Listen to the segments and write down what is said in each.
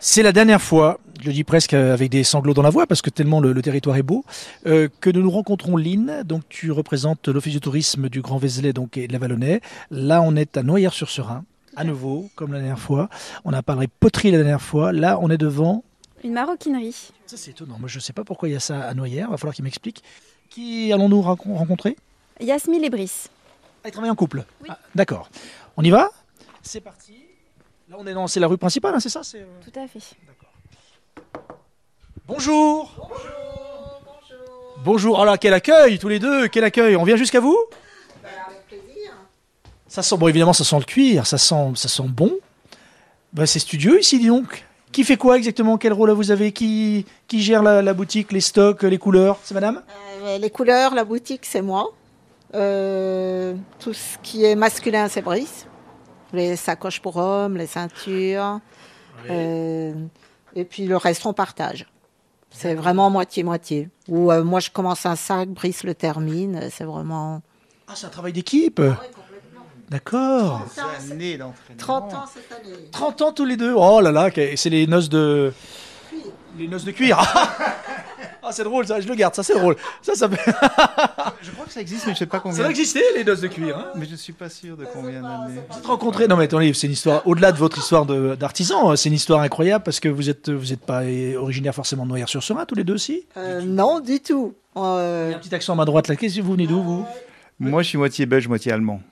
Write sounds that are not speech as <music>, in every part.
C'est la dernière fois, je le dis presque avec des sanglots dans la voix parce que tellement le, le territoire est beau, euh, que nous nous rencontrons Lynn. Donc tu représentes l'Office du tourisme du Grand Vézelay donc, et de la Vallonnais. Là on est à Noyères-sur-Serein, à nouveau, comme la dernière fois. On a parlé poterie la dernière fois. Là on est devant... Une maroquinerie. Ça c'est étonnant, moi je ne sais pas pourquoi il y a ça à Noyères, il va falloir qu'il m'explique. Qui allons-nous rencontrer? Yasmine et Brice. Ah, ils travaillent en couple Oui. Ah, D'accord. On y va? C'est parti. Là on est dans... C'est la rue principale, hein, c'est ça c'est, euh, Tout à fait. Bonjour. Bonjour. Bonjour. Oh là, quel accueil tous les deux, quel accueil. On vient jusqu'à vous Ça sent bon, évidemment, ça sent le cuir, ça sent, ça sent bon. Bah, c'est studieux ici, dis donc. Qui fait quoi exactement? Quel rôle vous avez? Qui, qui gère la, la boutique, les stocks, les couleurs? C'est madame? Euh, les couleurs, la boutique, c'est moi. Euh, tout ce qui est masculin, c'est Brice. Les sacoches pour hommes, les ceintures. Euh, et puis le reste, on partage. C'est vraiment moitié-moitié. Ou euh, moi, je commence un sac, Brice le termine. C'est vraiment. Ah, c'est un travail d'équipe. D'accord. C'est un nez d'entraînement. 30 ans cette année. 30 ans tous les deux. Oh là là, c'est les noces de. Les noces de cuir. <laughs> Ah, c'est drôle ça, je le garde, ça c'est drôle. Ça, ça, <laughs> Je crois que ça existe, mais je sais pas ça combien. doit exister les noces de cuir. hein. Mais je suis pas sûr de combien d'années. Vous êtes rencontrés Non mais attendez, c'est une histoire au-delà de votre histoire de- d'artisan, c'est une histoire incroyable parce que vous êtes vous êtes pas originaire forcément de Noyères-sur-Serein tous les deux aussi. Euh, non, du tout. Il y Euh, a un petit accent à ma droite là. Qu'est-ce que vous venez d'où vous? Moi, je suis moitié belge, moitié allemand.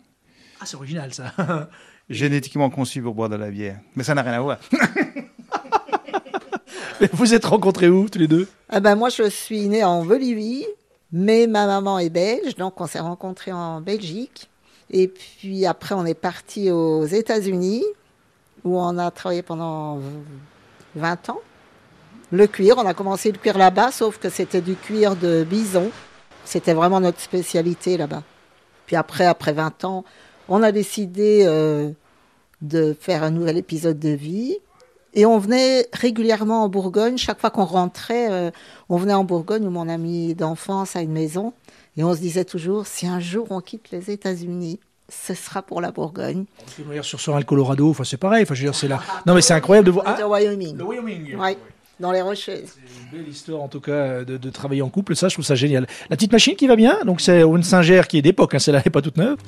Ah c'est original ça. <laughs> <laughs> Génétiquement conçu pour boire de la bière. Mais ça n'a rien à voir. <laughs> vous êtes rencontrés où tous les deux? Eh ben, moi, je suis née en Bolivie, mais ma maman est belge, donc on s'est rencontrés en Belgique. Et puis après, on est parti aux États-Unis, où on a travaillé pendant 20 ans. Le cuir, on a commencé le cuir là-bas, sauf que c'était du cuir de bison. C'était vraiment notre spécialité là-bas. Puis après, après 20 ans, on a décidé euh, de faire un nouvel épisode de vie. Et on venait régulièrement en Bourgogne. Chaque fois qu'on rentrait, euh, on venait en Bourgogne où mon ami d'enfance a une maison. Et on se disait toujours, si un jour on quitte les États-Unis, ce sera pour la Bourgogne. Que Noyères-sur-Serein, le Colorado, enfin c'est pareil. Enfin je veux dire c'est là. Non mais c'est incroyable de voir. Ah, Wyoming. le Wyoming. Ouais, dans les Rocheuses. C'est une belle histoire en tout cas de, de travailler en couple, ça je trouve ça génial. La petite machine qui va bien, donc c'est une Singer qui est d'époque, hein, celle-là n'est pas toute neuve.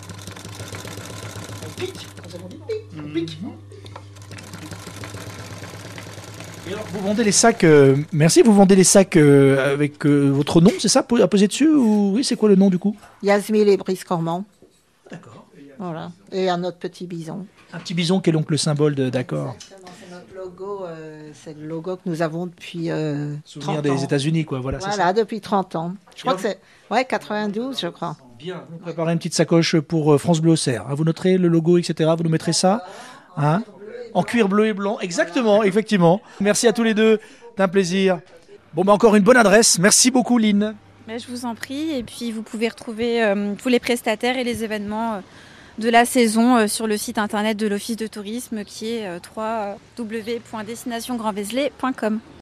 On pique, on pique. Et alors, vous vendez les sacs, euh, merci, vous vendez les sacs euh, avec euh, votre nom, c'est ça, à poser dessus ou oui, c'est quoi le nom du coup? Yasmine et Brice Cormand. D'accord. Voilà. Et un autre petit bison. Un petit bison qui est donc le symbole de d'accord. C'est notre logo. c'est le logo que nous avons depuis Souvenir 30 des. États-Unis quoi, voilà. ça. Voilà, depuis 30 ans. Je crois que c'est ouais, 92, je crois. Bien, vous préparez une petite sacoche pour France Bleu Auxerre. hein. Vous noterez le logo, etc. Vous nous mettrez ça. Hein? En cuir bleu et blanc. Exactement, effectivement. Merci à tous les deux. C'est plaisir. Bon, bah encore une bonne adresse. Merci beaucoup, Lynn. Mais je vous en prie. Et puis vous pouvez retrouver euh, tous les prestataires et les événements euh, de la saison euh, sur le site internet de l'Office de tourisme qui est www.destinationgrandvézelay.com.